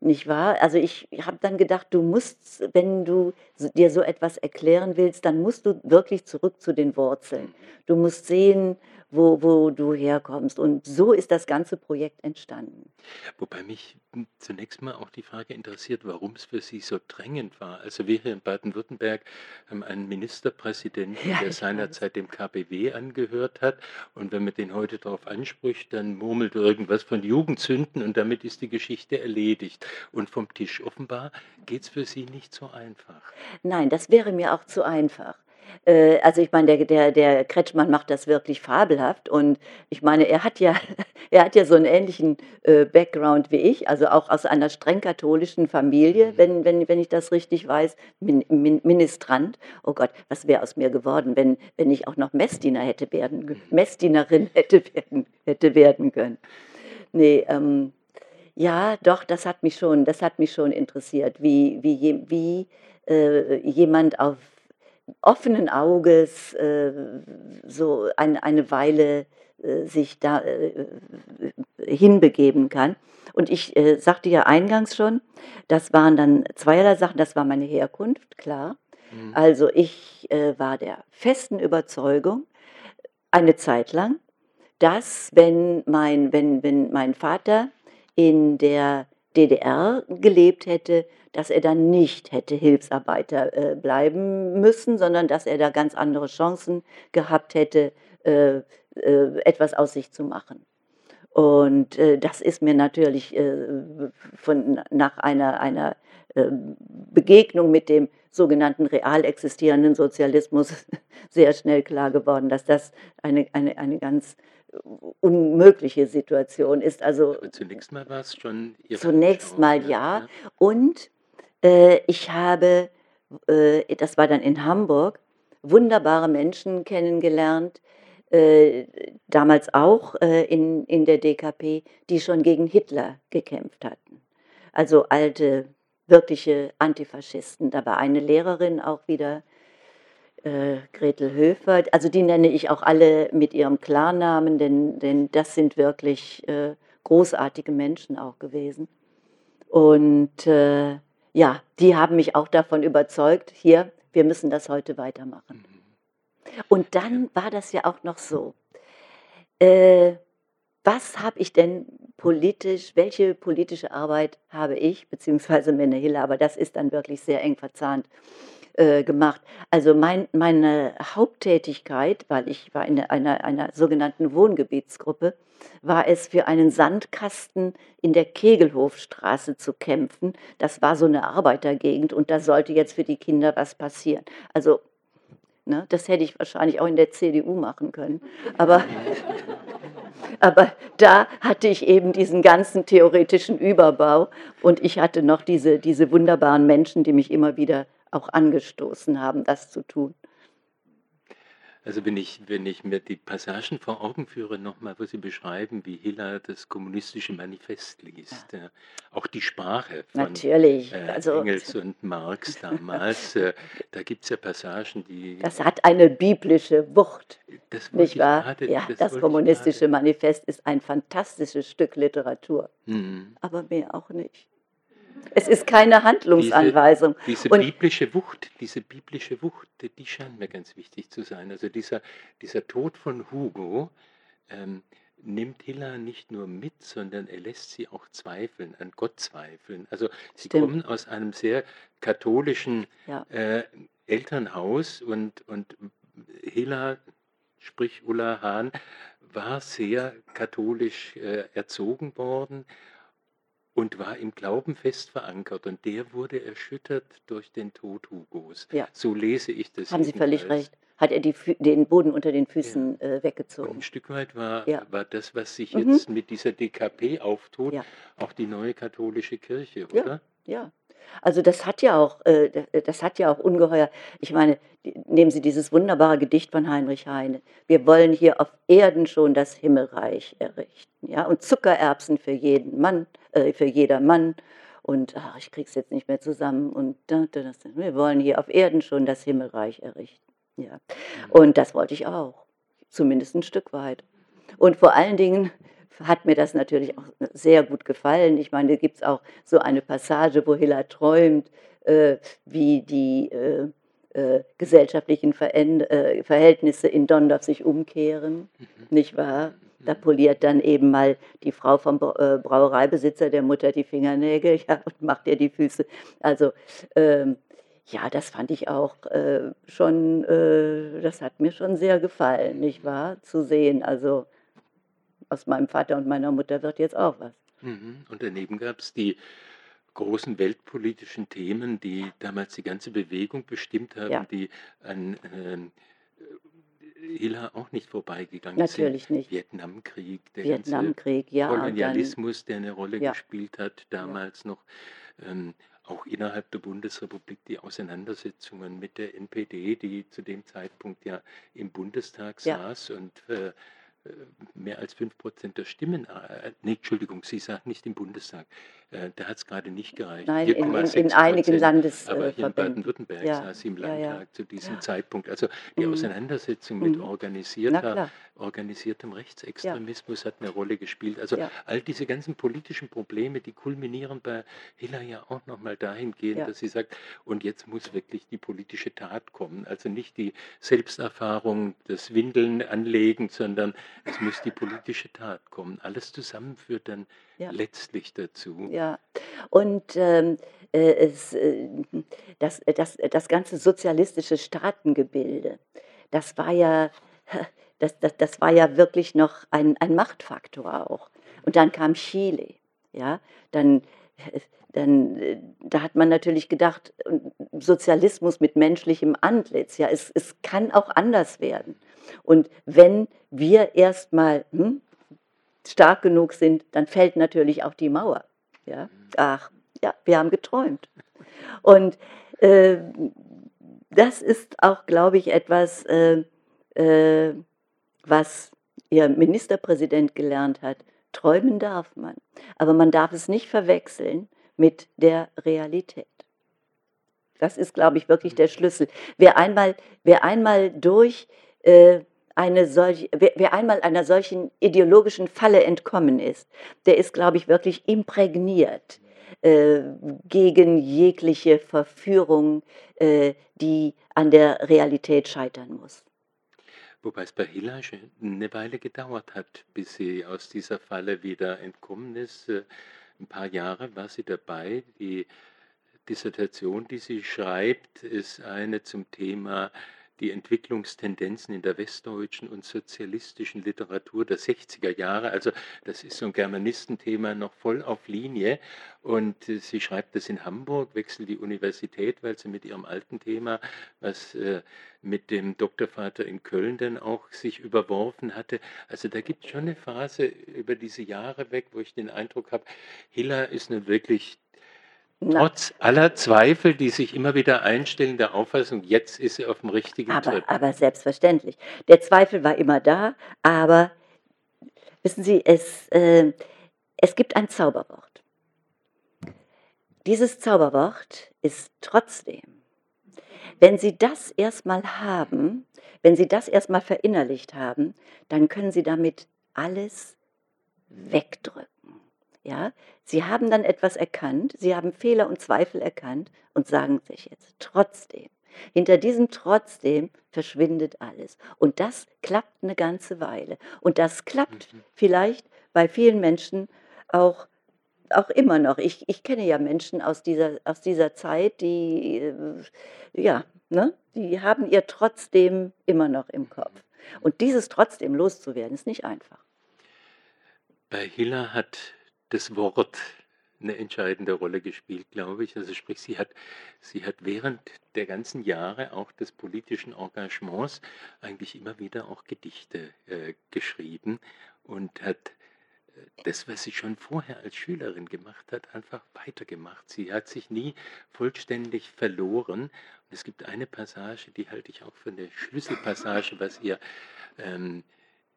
nicht wahr? Also ich habe dann gedacht, du musst, wenn du dir so etwas erklären willst, dann musst du wirklich zurück zu den Wurzeln. Mhm. Du musst sehen, wo, wo du herkommst. Und so ist das ganze Projekt entstanden. Wobei mich zunächst mal auch die Frage interessiert, warum es für Sie so drängend war. Also wir hier in Baden-Württemberg haben einen Ministerpräsidenten, ja, der seinerzeit dem KBW angehört hat. Und wenn man den heute darauf anspricht, dann murmelt irgendwas von Jugendzünden und damit ist die Geschichte erledigt und vom Tisch. Offenbar geht es für Sie nicht so einfach. Nein, das wäre mir auch zu einfach. Äh, also ich meine, der, der, der Kretschmann macht das wirklich fabelhaft und ich meine, er hat ja, er hat ja so einen ähnlichen äh, Background wie ich, also auch aus einer streng katholischen Familie, mhm. wenn, wenn, wenn ich das richtig weiß, Min, Min, Ministrant. Oh Gott, was wäre aus mir geworden, wenn, wenn ich auch noch Messdiener hätte werden, mhm. Messdienerin hätte werden, hätte werden können. Nee, ähm, ja, doch, das hat mich schon, das hat mich schon interessiert, wie, wie, wie äh, jemand auf offenen Auges äh, so ein, eine Weile äh, sich da äh, hinbegeben kann. Und ich äh, sagte ja eingangs schon, das waren dann zweierlei Sachen. Das war meine Herkunft, klar. Mhm. Also ich äh, war der festen Überzeugung, eine Zeit lang, dass wenn mein, wenn, wenn mein Vater in der DDR gelebt hätte, dass er dann nicht hätte Hilfsarbeiter äh, bleiben müssen, sondern dass er da ganz andere Chancen gehabt hätte, äh, äh, etwas aus sich zu machen. Und äh, das ist mir natürlich äh, von, nach einer, einer ähm, Begegnung mit dem sogenannten real existierenden Sozialismus sehr schnell klar geworden, dass das eine, eine, eine ganz unmögliche Situation ist. Also Aber zunächst mal war es schon Ihre Zunächst mal ja. ja. Und äh, ich habe, äh, das war dann in Hamburg, wunderbare Menschen kennengelernt, äh, damals auch äh, in, in der DKP, die schon gegen Hitler gekämpft hatten. Also alte, wirkliche Antifaschisten. Da war eine Lehrerin auch wieder, äh, Gretel Höfer. Also die nenne ich auch alle mit ihrem Klarnamen, denn, denn das sind wirklich äh, großartige Menschen auch gewesen. Und äh, ja, die haben mich auch davon überzeugt, hier, wir müssen das heute weitermachen. Mhm. Und dann war das ja auch noch so. Äh, was habe ich denn politisch, welche politische Arbeit habe ich, beziehungsweise Menne Hille, aber das ist dann wirklich sehr eng verzahnt, äh, gemacht. Also mein, meine Haupttätigkeit, weil ich war in einer, einer sogenannten Wohngebietsgruppe, war es für einen Sandkasten in der Kegelhofstraße zu kämpfen. Das war so eine Arbeitergegend und da sollte jetzt für die Kinder was passieren. Also ne, das hätte ich wahrscheinlich auch in der CDU machen können. Aber, aber da hatte ich eben diesen ganzen theoretischen Überbau und ich hatte noch diese, diese wunderbaren Menschen, die mich immer wieder auch angestoßen haben, das zu tun. Also wenn ich, wenn ich mir die Passagen vor Augen führe, nochmal, wo Sie beschreiben, wie Hiller das kommunistische Manifest liest, ja. auch die Sprache von Natürlich. Äh, also, Engels und Marx damals, äh, da gibt es ja Passagen, die... Das hat eine biblische Wucht, das nicht wahr? Grade, ja, das, das kommunistische Manifest ist ein fantastisches Stück Literatur, mhm. aber mehr auch nicht. Es ist keine Handlungsanweisung. Diese, diese biblische Wucht, diese biblische Wucht, die scheint mir ganz wichtig zu sein. Also dieser, dieser Tod von Hugo ähm, nimmt Hilla nicht nur mit, sondern er lässt sie auch zweifeln, an Gott zweifeln. Also sie Stimmt. kommen aus einem sehr katholischen ja. äh, Elternhaus und, und Hilla, sprich Ulla Hahn, war sehr katholisch äh, erzogen worden und war im Glauben fest verankert. Und der wurde erschüttert durch den Tod Hugos. Ja. So lese ich das. Haben Sie völlig recht. Hat er die, den Boden unter den Füßen ja. äh, weggezogen. Und ein Stück weit war, ja. war das, was sich mhm. jetzt mit dieser DKP auftut, auch die neue katholische Kirche, oder? Ja, also das hat ja auch, äh, das hat ja auch ungeheuer, ich meine, nehmen Sie dieses wunderbare Gedicht von Heinrich Heine. Wir wollen hier auf Erden schon das Himmelreich errichten, ja, und Zuckererbsen für jeden Mann, äh, für jeder Mann. Und ach, ich krieg's jetzt nicht mehr zusammen. Und wir wollen hier auf Erden schon das Himmelreich errichten. Ja. Mhm. Und das wollte ich auch, zumindest ein Stück weit. Und vor allen Dingen hat mir das natürlich auch sehr gut gefallen. Ich meine, da gibt es auch so eine Passage, wo Hilla träumt, äh, wie die äh, äh, gesellschaftlichen Veränd äh, Verhältnisse in Dondorf sich umkehren, mhm. nicht wahr? Da poliert dann eben mal die Frau vom äh, Brauereibesitzer der Mutter die Fingernägel ja, und macht ihr die Füße. Also ähm, ja, das fand ich auch äh, schon, äh, das hat mir schon sehr gefallen, nicht wahr? Zu sehen. Also aus meinem Vater und meiner Mutter wird jetzt auch was. Mhm. Und daneben gab es die großen weltpolitischen Themen, die damals die ganze Bewegung bestimmt haben, ja. die an äh, Hilla auch nicht vorbeigegangen Natürlich sind. nicht. Vietnamkrieg, der Vietnamkrieg, ja, Kolonialismus, der eine Rolle ja. gespielt hat, damals noch. Ähm, auch innerhalb der Bundesrepublik die Auseinandersetzungen mit der NPD, die zu dem Zeitpunkt ja im Bundestag saß und äh, mehr als 5% der Stimmen, äh, nee, Entschuldigung, Sie sagt nicht im Bundestag, äh, da hat es gerade nicht gereicht. Nein, in, in, in einigen Landesverbänden. Aber hier in Baden-Württemberg ja. saß sie im Landtag ja, ja. zu diesem Zeitpunkt. Also die mhm. Auseinandersetzung mit mhm. organisierter, organisiertem Rechtsextremismus hat eine Rolle gespielt. Also all diese ganzen politischen Probleme, die kulminieren bei Hiller ja auch nochmal dahingehend, dass sie sagt, und jetzt muss wirklich die politische Tat kommen. Also nicht die Selbsterfahrung, das Windeln anlegen, sondern es muss die politische Tat kommen. Alles zusammen führt dann ja. letztlich dazu. Ja, und ähm, äh, es, äh, das, das, das ganze sozialistische Staatengebilde, das war ja, das, das, das war ja wirklich noch ein, ein Machtfaktor auch. Und dann kam Chile, ja, dann dann, da hat man natürlich gedacht, Sozialismus mit menschlichem Antlitz, ja, es, es kann auch anders werden. Und wenn wir erstmal hm, stark genug sind, dann fällt natürlich auch die Mauer. Ja? Ach, ja, wir haben geträumt. Und äh, das ist auch, glaube ich, etwas, äh, äh, was Ihr Ministerpräsident gelernt hat. Träumen darf man, aber man darf es nicht verwechseln mit der Realität. Das ist, glaube ich, wirklich der Schlüssel. Wer einmal, wer einmal durch äh, eine solche, wer, wer einmal einer solchen ideologischen Falle entkommen ist, der ist, glaube ich, wirklich imprägniert äh, gegen jegliche Verführung, äh, die an der Realität scheitern muss. Wobei es bei Hilla eine Weile gedauert hat, bis sie aus dieser Falle wieder entkommen ist. Äh, ein paar Jahre war sie dabei. Die Dissertation, die sie schreibt, ist eine zum Thema die Entwicklungstendenzen in der westdeutschen und sozialistischen Literatur der 60er Jahre. Also das ist so ein Germanistenthema noch voll auf Linie. Und äh, sie schreibt das in Hamburg, wechselt die Universität, weil sie mit ihrem alten Thema, was äh, mit dem Doktorvater in Köln dann auch sich überworfen hatte. Also da gibt es schon eine Phase über diese Jahre weg, wo ich den Eindruck habe, Hiller ist nun wirklich Trotz aller Zweifel, die sich immer wieder einstellen, der Auffassung, jetzt ist sie auf dem richtigen aber, Trip. Aber selbstverständlich. Der Zweifel war immer da, aber wissen Sie, es, äh, es gibt ein Zauberwort. Dieses Zauberwort ist trotzdem. Wenn Sie das erstmal haben, wenn Sie das erstmal verinnerlicht haben, dann können Sie damit alles wegdrücken. Ja, sie haben dann etwas erkannt, sie haben Fehler und Zweifel erkannt und sagen sich jetzt trotzdem. Hinter diesem trotzdem verschwindet alles. Und das klappt eine ganze Weile. Und das klappt mhm. vielleicht bei vielen Menschen auch, auch immer noch. Ich, ich kenne ja Menschen aus dieser, aus dieser Zeit, die, äh, ja, ne, die haben ihr trotzdem immer noch im Kopf. Und dieses trotzdem loszuwerden, ist nicht einfach. Bei Hiller hat das Wort eine entscheidende Rolle gespielt, glaube ich. Also sprich, sie hat, sie hat während der ganzen Jahre auch des politischen Engagements eigentlich immer wieder auch Gedichte äh, geschrieben und hat äh, das, was sie schon vorher als Schülerin gemacht hat, einfach weitergemacht. Sie hat sich nie vollständig verloren. Und es gibt eine Passage, die halte ich auch für eine Schlüsselpassage, was ihr ähm,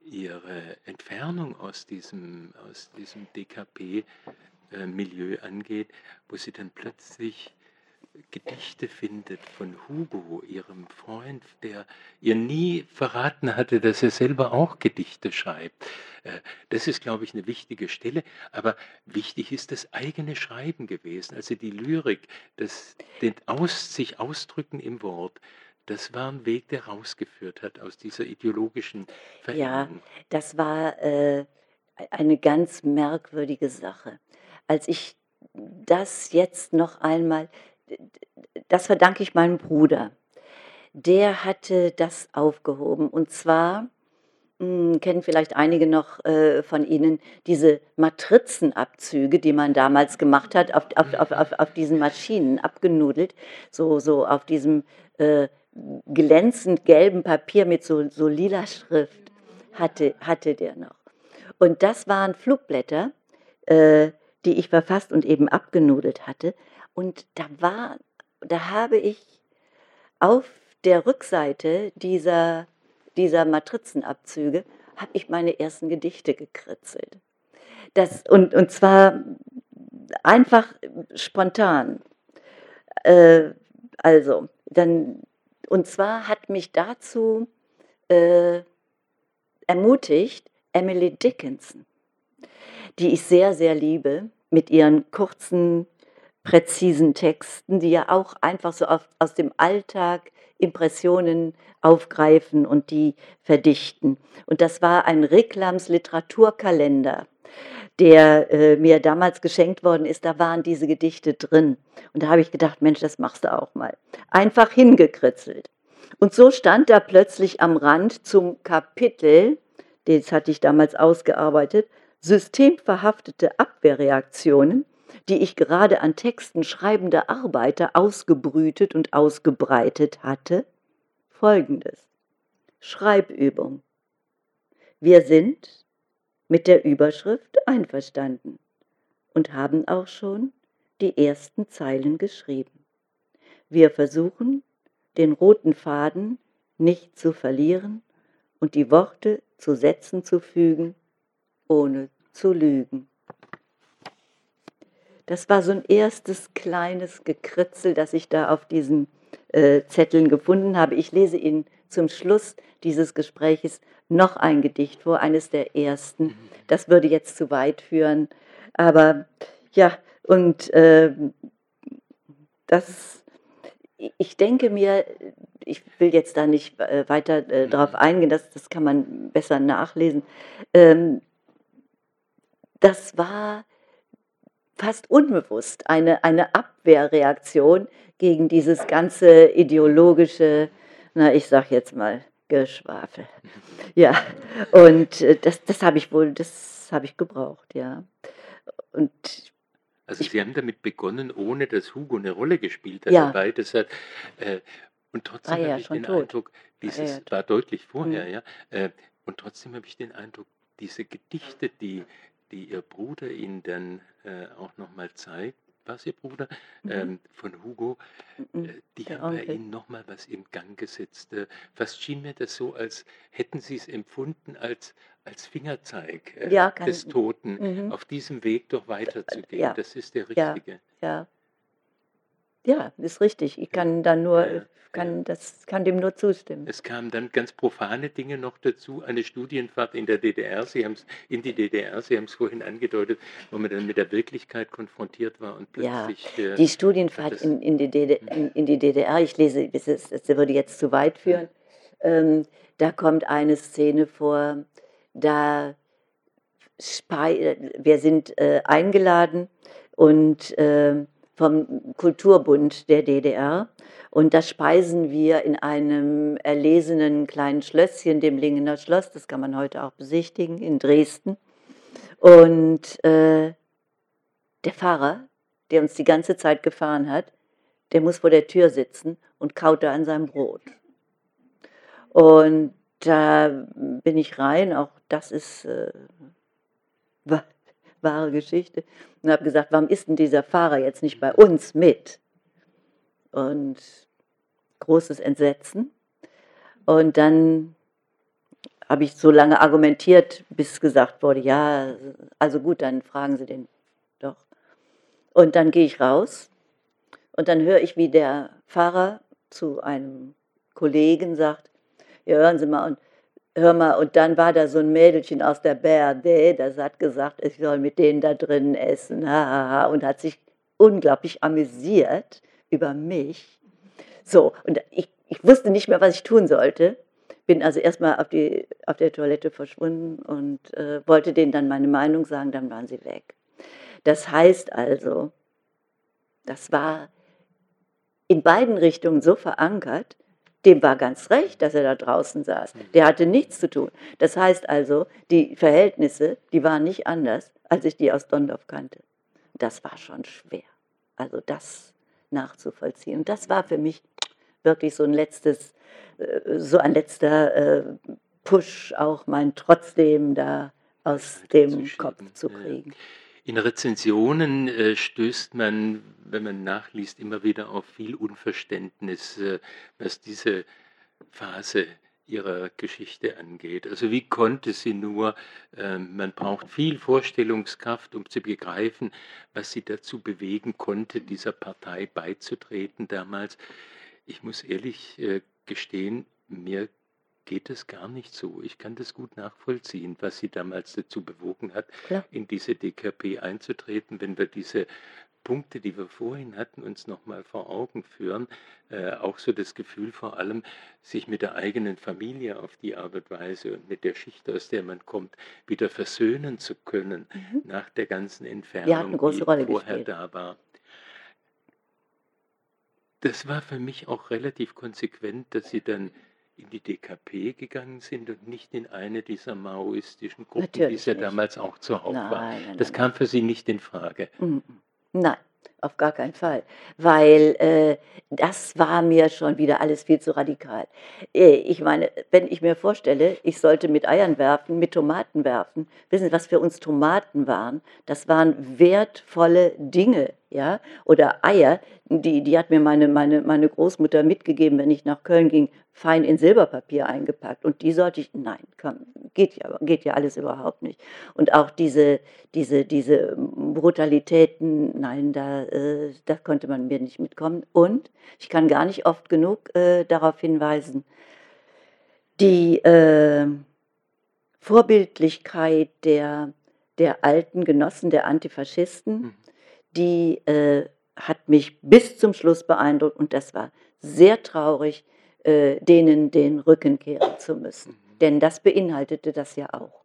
ihre Entfernung aus diesem, aus diesem DKP-Milieu angeht, wo sie dann plötzlich Gedichte findet von Hugo, ihrem Freund, der ihr nie verraten hatte, dass er selber auch Gedichte schreibt. Äh, das ist, glaube ich, eine wichtige Stelle. Aber wichtig ist das eigene Schreiben gewesen, also die Lyrik, das den Aus, sich ausdrücken im Wort. Das war ein Weg, der rausgeführt hat aus dieser ideologischen Ja, das war, äh, eine ganz merkwürdige Sache. Als ich das jetzt noch einmal das verdanke ich meinem Bruder. Der hatte das aufgehoben und zwar hm, kennen vielleicht einige noch äh, von Ihnen diese Matrizenabzüge, die man damals gemacht hat, auf, auf, auf, auf diesen Maschinen abgenudelt, so, so auf diesem äh, glänzend gelben Papier mit so, so lila Schrift hatte, hatte der noch. Und das waren Flugblätter, äh, die ich verfasst und eben abgenudelt hatte. Und da war, da habe ich auf der Rückseite dieser, dieser Matrizenabzüge habe ich meine ersten Gedichte gekritzelt. Das, und, und zwar einfach spontan. Äh, also, dann und zwar hat mich dazu äh, ermutigt Emily Dickinson, die ich sehr, sehr liebe, mit ihren kurzen, präzisen Texten, die ja auch einfach so auf, aus dem Alltag Impressionen aufgreifen und die verdichten. Und das war ein Reklams Literaturkalender der äh, mir damals geschenkt worden ist, da waren diese Gedichte drin. Und da habe ich gedacht, Mensch, das machst du auch mal. Einfach hingekritzelt. Und so stand da plötzlich am Rand zum Kapitel, das hatte ich damals ausgearbeitet, systemverhaftete Abwehrreaktionen, die ich gerade an Texten schreibender Arbeiter ausgebrütet und ausgebreitet hatte, folgendes. Schreibübung. Wir sind mit der Überschrift einverstanden und haben auch schon die ersten Zeilen geschrieben. Wir versuchen, den roten Faden nicht zu verlieren und die Worte zu Sätzen zu fügen, ohne zu lügen. Das war so ein erstes kleines Gekritzel, das ich da auf diesen äh, Zetteln gefunden habe. Ich lese Ihnen zum Schluss dieses Gespräches noch ein Gedicht vor, eines der ersten. Mhm. Das würde jetzt zu weit führen. Aber ja, und äh, das, ich denke mir, ich will jetzt da nicht äh, weiter äh, mhm. darauf eingehen, das, das kann man besser nachlesen. Ähm, das war fast unbewusst eine, eine Abwehrreaktion gegen dieses ganze ideologische, na, ich sag jetzt mal, Geschwafel. Ja, und äh, das, das habe ich wohl, das habe ich gebraucht, ja. Und also Sie haben damit begonnen, ohne dass Hugo eine Rolle gespielt hat ja. dabei. Das hat, äh, und trotzdem ja habe ich den tot. Eindruck, dieses war, ja war deutlich vorher, mhm. ja. Äh, und trotzdem habe ich den Eindruck, diese Gedichte, die, die Ihr Bruder Ihnen dann äh, auch nochmal zeigt, was Ihr Bruder, mhm. ähm, von Hugo, äh, die Der haben bei Ihnen nochmal was im Gang gesetzt. Äh, fast schien mir das so, als hätten Sie es empfunden als, als Fingerzeig äh, ja, des Toten, mhm. auf diesem Weg doch weiterzugehen. Ja. Das ist der richtige. Ja, ja. Ja, ist richtig. Ich kann da nur, ja, kann, ja. Das, kann dem nur zustimmen. Es kamen dann ganz profane Dinge noch dazu. Eine Studienfahrt in der DDR, Sie haben es in die DDR, Sie haben es vorhin angedeutet, wo man dann mit der Wirklichkeit konfrontiert war und plötzlich. Ja, die Studienfahrt in, in, die DDR, in, in, die DDR, ich lese, das, das würde jetzt zu weit führen. Ähm, da kommt eine Szene vor, da wir sind äh, eingeladen und äh, vom Kulturbund der DDR. Und da speisen wir in einem erlesenen kleinen Schlösschen, dem Lingener Schloss, das kann man heute auch besichtigen, in Dresden. Und äh, der Fahrer, der uns die ganze Zeit gefahren hat, der muss vor der Tür sitzen und kaut da an seinem Brot. Und da bin ich rein, auch das ist äh, wahre Geschichte, und habe gesagt, warum ist denn dieser Fahrer jetzt nicht bei uns mit? Und großes Entsetzen. Und dann habe ich so lange argumentiert, bis gesagt wurde, ja, also gut, dann fragen Sie den doch. Und dann gehe ich raus und dann höre ich, wie der Fahrer zu einem Kollegen sagt, ja, hören Sie mal, und hör mal, und dann war da so ein Mädelchen aus der BRD, das hat gesagt, ich soll mit denen da drinnen essen, und hat sich unglaublich amüsiert über mich. So, und ich, ich wusste nicht mehr, was ich tun sollte. Bin also erstmal auf, auf der Toilette verschwunden und äh, wollte denen dann meine Meinung sagen, dann waren sie weg. Das heißt also, das war in beiden Richtungen so verankert, dem war ganz recht, dass er da draußen saß. Der hatte nichts zu tun. Das heißt also, die Verhältnisse, die waren nicht anders, als ich die aus Dondorf kannte. Das war schon schwer. Also das nachzuvollziehen. Und das war für mich wirklich so ein letztes, äh, so ein letzter äh, Push, auch mein trotzdem da aus dem Kopf zu kriegen. In Rezensionen äh, stößt man, wenn man nachliest, immer wieder auf viel Unverständnis, äh, was diese Phase ihrer Geschichte angeht. Also wie konnte sie nur, äh, man braucht viel Vorstellungskraft, um zu begreifen, was sie dazu bewegen konnte, dieser Partei beizutreten damals. Ich muss ehrlich äh, gestehen, mir geht es gar nicht so. Ich kann das gut nachvollziehen, was sie damals dazu bewogen hat, Klar. in diese DKP einzutreten, wenn wir diese Punkte, die wir vorhin hatten, uns nochmal vor Augen führen, äh, auch so das Gefühl vor allem, sich mit der eigenen Familie auf die Art und Weise und mit der Schicht, aus der man kommt, wieder versöhnen zu können mhm. nach der ganzen Entfernung, die vorher gespielt. da war. Das war für mich auch relativ konsequent, dass sie dann in die DKP gegangen sind und nicht in eine dieser maoistischen Gruppen, Natürlich die es ja nicht. damals auch zuhauf nein, war. Nein, das nein, kam für Sie nicht in Frage. Mhm. Nein, auf gar keinen Fall, weil äh, das war mir schon wieder alles viel zu radikal. Äh, ich meine, wenn ich mir vorstelle, ich sollte mit Eiern werfen, mit Tomaten werfen, wissen Sie, was für uns Tomaten waren? Das waren wertvolle Dinge, ja, oder Eier, die, die hat mir meine, meine, meine Großmutter mitgegeben, wenn ich nach Köln ging, fein in Silberpapier eingepackt. Und die sollte ich, nein, komm, geht ja, geht ja alles überhaupt nicht. Und auch diese, diese, diese Brutalitäten, nein, da, äh, da konnte man mir nicht mitkommen. Und ich kann gar nicht oft genug äh, darauf hinweisen, die äh, Vorbildlichkeit der, der alten Genossen, der Antifaschisten, mhm. Die äh, hat mich bis zum Schluss beeindruckt und das war sehr traurig, äh, denen den Rücken kehren zu müssen. Mhm. Denn das beinhaltete das ja auch.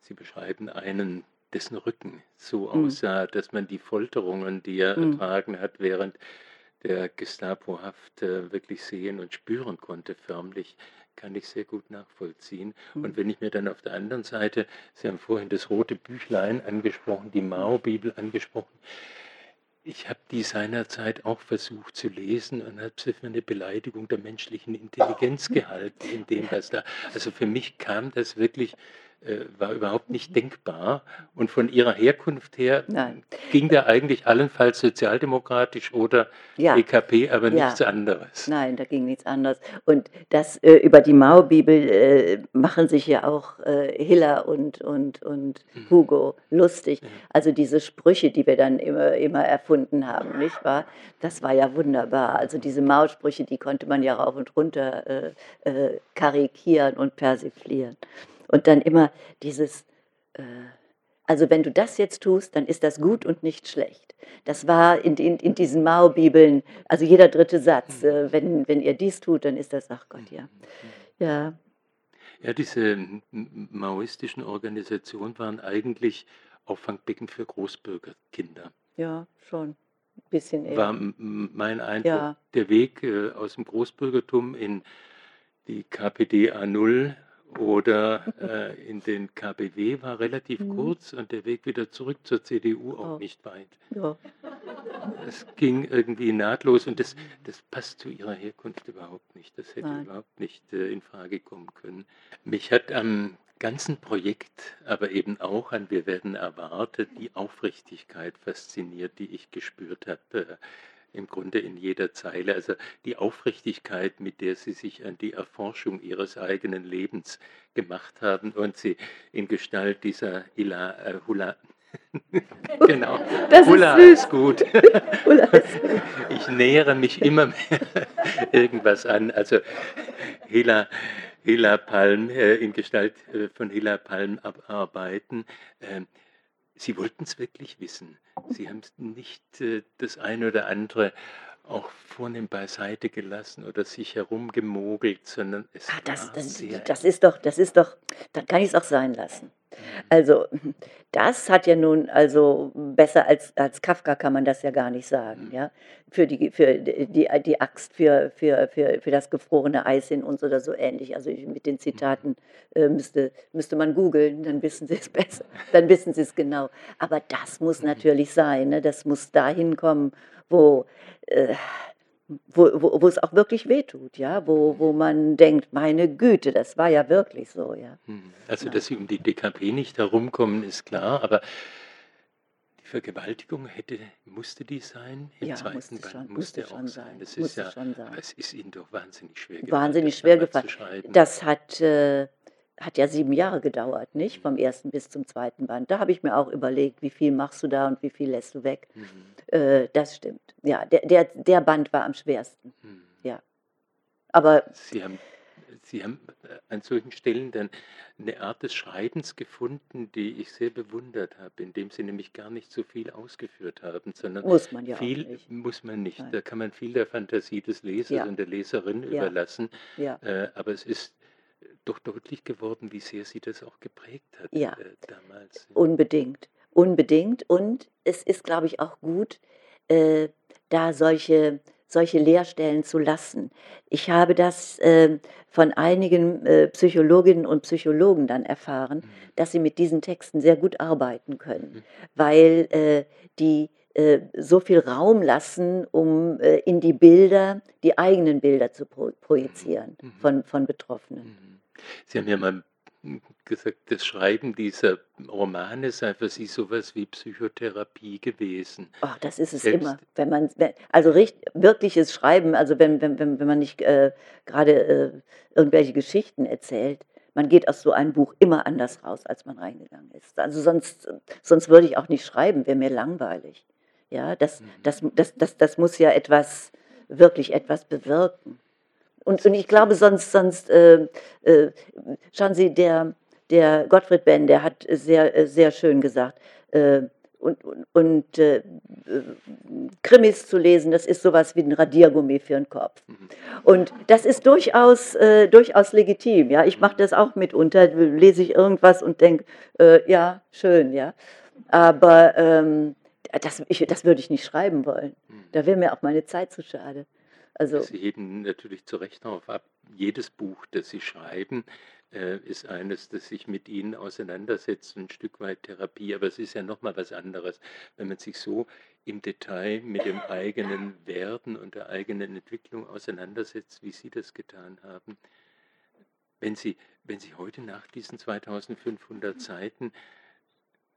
Sie beschreiben einen, dessen Rücken so mhm. aussah, dass man die Folterungen, die er mhm. ertragen hat, während der Gestapo-Haft äh, wirklich sehen und spüren konnte, förmlich, kann ich sehr gut nachvollziehen. Mhm. Und wenn ich mir dann auf der anderen Seite, Sie haben vorhin das rote Büchlein angesprochen, die Mao-Bibel angesprochen, ich habe die seinerzeit auch versucht zu lesen und habe sie für eine Beleidigung der menschlichen Intelligenz gehalten, in dem, was da. Also für mich kam das wirklich war überhaupt nicht denkbar. Und von ihrer Herkunft her Nein. ging da eigentlich allenfalls sozialdemokratisch oder ja. EKP, aber ja. nichts anderes. Nein, da ging nichts anderes. Und das äh, über die Maubibel äh, machen sich ja auch äh, Hiller und, und, und mhm. Hugo lustig. Mhm. Also diese Sprüche, die wir dann immer, immer erfunden haben, nicht wahr? Das war ja wunderbar. Also diese Mausprüche, die konnte man ja rauf und runter äh, äh, karikieren und persiflieren. Und dann immer dieses, äh, also wenn du das jetzt tust, dann ist das gut und nicht schlecht. Das war in, in, in diesen Mao-Bibeln, also jeder dritte Satz, äh, wenn, wenn ihr dies tut, dann ist das, ach Gott, ja. Ja, ja diese maoistischen Organisationen waren eigentlich Auffangbecken für Großbürgerkinder. Ja, schon. Ein bisschen eher. War mein Eindruck. Ja. Der Weg äh, aus dem Großbürgertum in die KPD A0 oder äh, in den KBW war relativ mhm. kurz und der Weg wieder zurück zur CDU auch oh. nicht weit. Ja. Es ging irgendwie nahtlos und das, das passt zu ihrer Herkunft überhaupt nicht. Das hätte Nein. überhaupt nicht äh, in Frage kommen können. Mich hat am ganzen Projekt, aber eben auch an Wir werden erwartet, die Aufrichtigkeit fasziniert, die ich gespürt habe. Im Grunde in jeder Zeile. Also die Aufrichtigkeit, mit der Sie sich an die Erforschung Ihres eigenen Lebens gemacht haben und Sie in Gestalt dieser Ila, äh, Hula, genau. Das Hula ist, ist gut. ich nähere mich immer mehr irgendwas an. Also Hila, Hila Palm, äh, in Gestalt äh, von Hila Palm arbeiten. Ähm, Sie wollten es wirklich wissen. Sie haben nicht äh, das eine oder andere auch vornehm beiseite gelassen oder sich herumgemogelt, sondern es ah, das, war das, sehr das ist doch, das ist doch, dann kann ich es auch sein lassen. Also das hat ja nun, also besser als, als Kafka kann man das ja gar nicht sagen. Mhm. Ja? Für, die, für die, die Axt für, für, für, für das gefrorene Eis in uns oder so ähnlich. Also mit den Zitaten äh, müsste, müsste man googeln, dann wissen Sie es besser, dann wissen Sie es genau. Aber das muss mhm. natürlich sein, ne? das muss dahin kommen, wo... Äh, wo, wo, wo es auch wirklich wehtut, ja, wo, wo man denkt, meine Güte, das war ja wirklich so, ja. Hm. Also, dass sie um die DKP nicht herumkommen, ist klar, aber die Vergewaltigung hätte, musste die sein? Im ja, zweiten musste Band schon, musste, musste auch sein. Das ist ja, es ist Ihnen doch wahnsinnig schwer gefallen. Wahnsinnig schwer gefallen. Das hat, äh, hat ja sieben Jahre gedauert, nicht? Vom ersten bis zum zweiten Band. Da habe ich mir auch überlegt, wie viel machst du da und wie viel lässt du weg. Mhm. Äh, das stimmt. Ja, der, der, der Band war am schwersten. Mhm. Ja. Aber. Sie haben, Sie haben äh, an solchen Stellen dann eine Art des Schreibens gefunden, die ich sehr bewundert habe, indem Sie nämlich gar nicht so viel ausgeführt haben, sondern muss man ja viel nicht. muss man nicht. Nein. Da kann man viel der Fantasie des Lesers ja. und der Leserin ja. überlassen. Ja. Äh, aber es ist doch deutlich geworden, wie sehr sie das auch geprägt hat ja. äh, damals. Unbedingt, unbedingt. Und es ist, glaube ich, auch gut, äh, da solche, solche Lehrstellen zu lassen. Ich habe das äh, von einigen äh, Psychologinnen und Psychologen dann erfahren, mhm. dass sie mit diesen Texten sehr gut arbeiten können, mhm. weil äh, die äh, so viel Raum lassen, um in die Bilder, die eigenen Bilder zu projizieren mhm. von, von Betroffenen. Sie haben ja mal gesagt, das Schreiben dieser Romane sei für Sie sowas wie Psychotherapie gewesen. Ach, das ist es Selbst immer. Wenn man, also richt, wirkliches Schreiben, also wenn, wenn, wenn, wenn man nicht äh, gerade äh, irgendwelche Geschichten erzählt, man geht aus so einem Buch immer anders raus, als man reingegangen ist. Also sonst, sonst würde ich auch nicht schreiben, wäre mir langweilig. Ja, das, mhm. das, das, das, das muss ja etwas, wirklich etwas bewirken. Und, und ich glaube, sonst, sonst äh, äh, schauen Sie, der, der Gottfried Benn, der hat sehr, äh, sehr schön gesagt, äh, und, und, und äh, Krimis zu lesen, das ist sowas wie ein Radiergummi für den Kopf. Mhm. Und das ist durchaus, äh, durchaus legitim. Ja? Ich mache das auch mitunter, lese ich irgendwas und denke, äh, ja, schön, ja. Aber ähm, das, ich, das würde ich nicht schreiben wollen. Mhm. Da wäre mir auch meine Zeit zu schade. Also, Sie heben natürlich zu Recht darauf ab, jedes Buch, das Sie schreiben, äh, ist eines, das sich mit Ihnen auseinandersetzt, ein Stück weit Therapie. Aber es ist ja nochmal was anderes, wenn man sich so im Detail mit dem eigenen Werden und der eigenen Entwicklung auseinandersetzt, wie Sie das getan haben. Wenn Sie wenn Sie heute nach diesen 2500 Seiten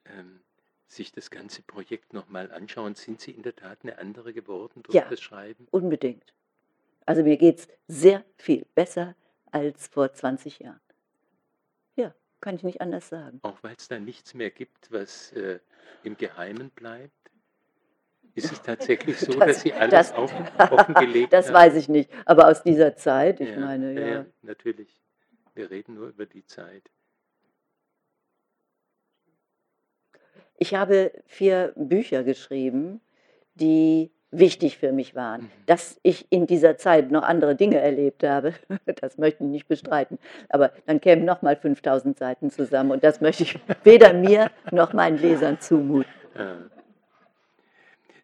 ähm, sich das ganze Projekt nochmal anschauen, sind Sie in der Tat eine andere geworden durch Ja, das Schreiben? unbedingt. Also mir geht es sehr viel besser als vor 20 Jahren. Ja, kann ich nicht anders sagen. Auch weil es da nichts mehr gibt, was äh, im Geheimen bleibt? Ist es tatsächlich so, dass Das, Sie alles das, auf, offengelegt das haben? weiß ich nicht. Aber aus dieser Zeit, ich Ja, meine, ja. ja, natürlich. Wir reden nur über die Zeit. Ich habe vier Bücher geschrieben, die wichtig für mich waren. Mhm. Dass ich in dieser Zeit noch andere Dinge erlebt habe, das möchte ich nicht bestreiten. Aber dann kämen nochmal 5000 Seiten zusammen und das möchte ich weder mir noch meinen Lesern zumuten.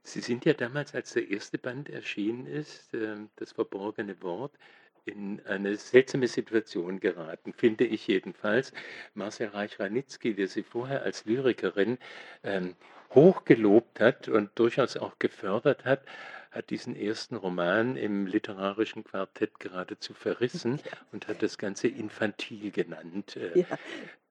Sie sind ja damals, als der erste Band erschienen ist, ähm, das verborgene Wort, in eine seltsame Situation geraten, finde ich jedenfalls. Marcel Reich-Ranitzky, der Sie vorher als Lyrikerin ähm, hochgelobt hat und durchaus auch gefördert hat, hat diesen ersten Roman im literarischen Quartett geradezu verrissen und hat das Ganze infantil genannt. Äh, Ja,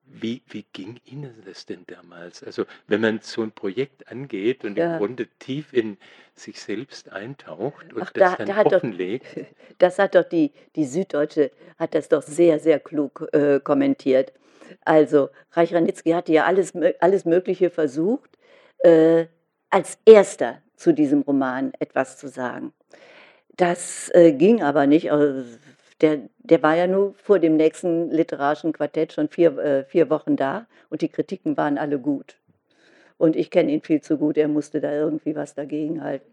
wie, wie ging Ihnen das denn damals? Also, wenn man so ein Projekt angeht und im ja. Grunde tief in sich selbst eintaucht und Ach, das da, dann da hat doch, offenlegt, das hat doch die, die Süddeutsche, hat das doch sehr, sehr klug äh, kommentiert. Also, Reich Ranitzky hatte ja alles, alles Mögliche versucht, äh, als erster zu diesem Roman etwas zu sagen. Das äh, ging aber nicht. Also, der, der war ja nur vor dem nächsten literarischen Quartett schon vier, äh, vier Wochen da und die Kritiken waren alle gut. Und ich kenne ihn viel zu gut, er musste da irgendwie was dagegen halten.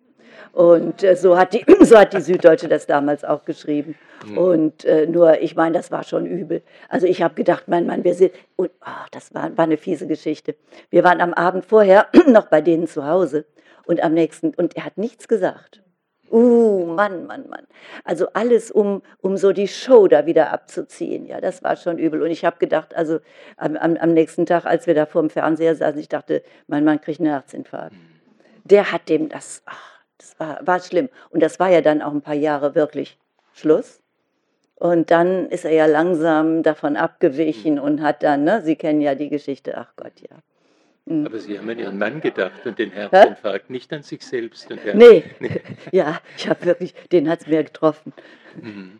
Und äh, so, hat die, so hat die Süddeutsche das damals auch geschrieben. hm, Und äh, nur, ich meine, das war schon übel. Also ich habe gedacht, mein Mann, wir sind, und ach, das war, war eine fiese Geschichte. Wir waren am Abend vorher noch bei denen zu Hause und am nächsten, und er hat nichts gesagt. Uh, Mann, Mann, Mann. Also alles, um, um so die Show da wieder abzuziehen. Ja, das war schon übel. Und ich habe gedacht, also am, am, nächsten Tag, als wir da vor dem Fernseher saßen, ich dachte, mein Mann kriegt einen Herzinfarkt. hm, Der hat dem das, ach, das war, war schlimm. Und das war ja dann auch ein paar Jahre wirklich Schluss. Und dann ist er ja langsam davon abgewichen hm. und hat dann, ne, Sie kennen ja die Geschichte, ach Gott, ja. Hm. aber Sie haben an Ihren Mann gedacht und den Hä? Herzinfarkt, nicht an sich selbst. Und Nee, nee. ja, ich habe wirklich, den hat es mir getroffen. Mhm.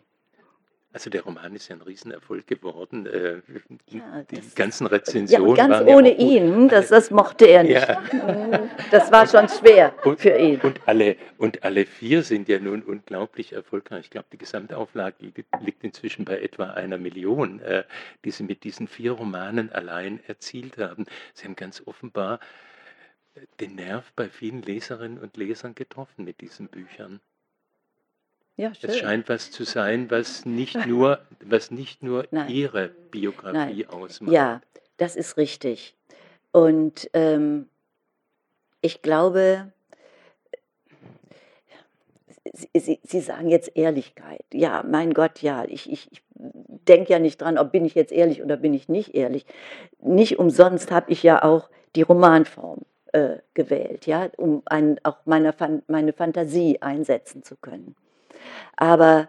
Also der Roman ist ja ein Riesenerfolg geworden. Äh, Ja, Die ganzen ja, Rezensionen ganz ja ohne auch gut. ihn, das, das mochte er nicht. ja. Das war schon schwer Und, für ihn. und, alle, und alle vier sind ja nun unglaublich erfolgreich. Ich glaube, die Gesamtauflage liegt, inzwischen bei etwa einer Million, äh, die sie mit diesen vier Romanen allein erzielt haben. Sie haben ganz offenbar den Nerv bei vielen Leserinnen und Lesern getroffen mit diesen Büchern. Ja, Es schön. scheint was zu sein, was nicht nur, was nicht nur Nein, ihre nein. Biografie ausmacht. Ja, das ist richtig. Und ähm, ich glaube, Sie, Sie, Sie sagen jetzt Ehrlichkeit. Ja, mein Gott, ja, ich, ich, ich denke ja nicht dran, ob bin ich jetzt ehrlich oder bin ich nicht ehrlich. Nicht umsonst habe ich ja auch die Romanform äh, gewählt, ja, um ein, auch meine, Fan- meine Fantasie einsetzen zu können. Aber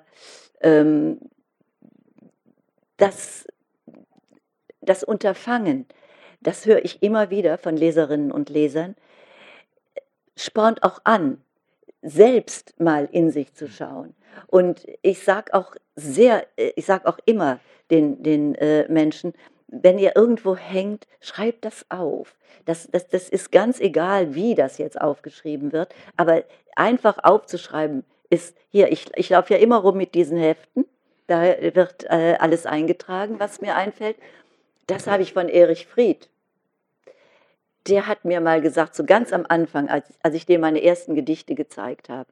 ähm, das, das Unterfangen, das höre ich immer wieder von Leserinnen und Lesern, spornt auch an, selbst mal in sich zu schauen. Und ich sage auch sehr, äh, ich sage auch immer den, den äh, Menschen, wenn ihr irgendwo hängt, schreibt das auf. Das, das, das ist ganz egal, wie das jetzt aufgeschrieben wird, aber einfach aufzuschreiben ist, hier, ich, ich laufe ja immer rum mit diesen Heften, da wird äh, alles eingetragen, was mir einfällt. Das habe ich von Erich Fried der hat mir mal gesagt, so ganz am Anfang, als, als ich dem meine ersten Gedichte gezeigt habe,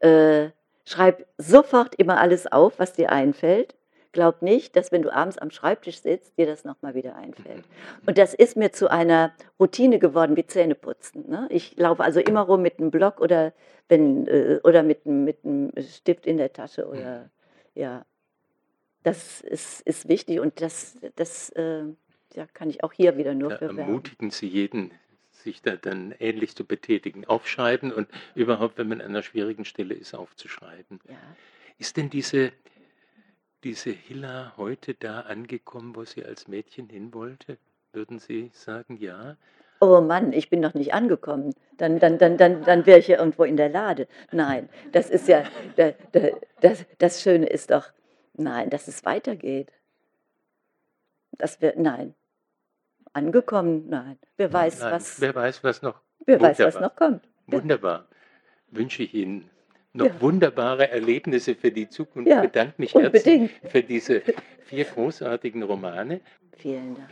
äh, schreib sofort immer alles auf, was dir einfällt. Glaub nicht, dass wenn du abends am Schreibtisch sitzt, dir das nochmal wieder einfällt. Und das ist mir zu einer Routine geworden wie Zähneputzen. Ne? Ich laufe also immer rum mit einem Block oder, wenn, äh, oder mit, einem- mit einem Stift in der Tasche. Oder, ja, das ist, ist wichtig und das, das äh, ja, kann ich auch hier wieder nur Da für ermutigen Sie jeden, sich da dann ähnlich zu betätigen. Aufschreiben und überhaupt, wenn man an einer schwierigen Stelle ist, aufzuschreiben. Ja. Ist denn diese, diese Hilla heute da angekommen, wo sie als Mädchen hin wollte? Würden Sie sagen, ja? Oh Mann, ich bin noch nicht angekommen. Dann, dann, dann, dann, dann wäre ich ja irgendwo in der Lade. Nein, das ist ja, das, das Schöne ist doch, nein, dass es weitergeht. Das wird, nein. Angekommen, nein. Wer weiß, Nein, was, wer weiß, was noch. wer weiß, was Wunderbar. noch kommt. Wunderbar. Wünsche ich Ihnen noch Ja. wunderbare Erlebnisse für die Zukunft. Ja, bedanke mich herzlich unbedingt. für diese vier großartigen Romane. Vielen Dank.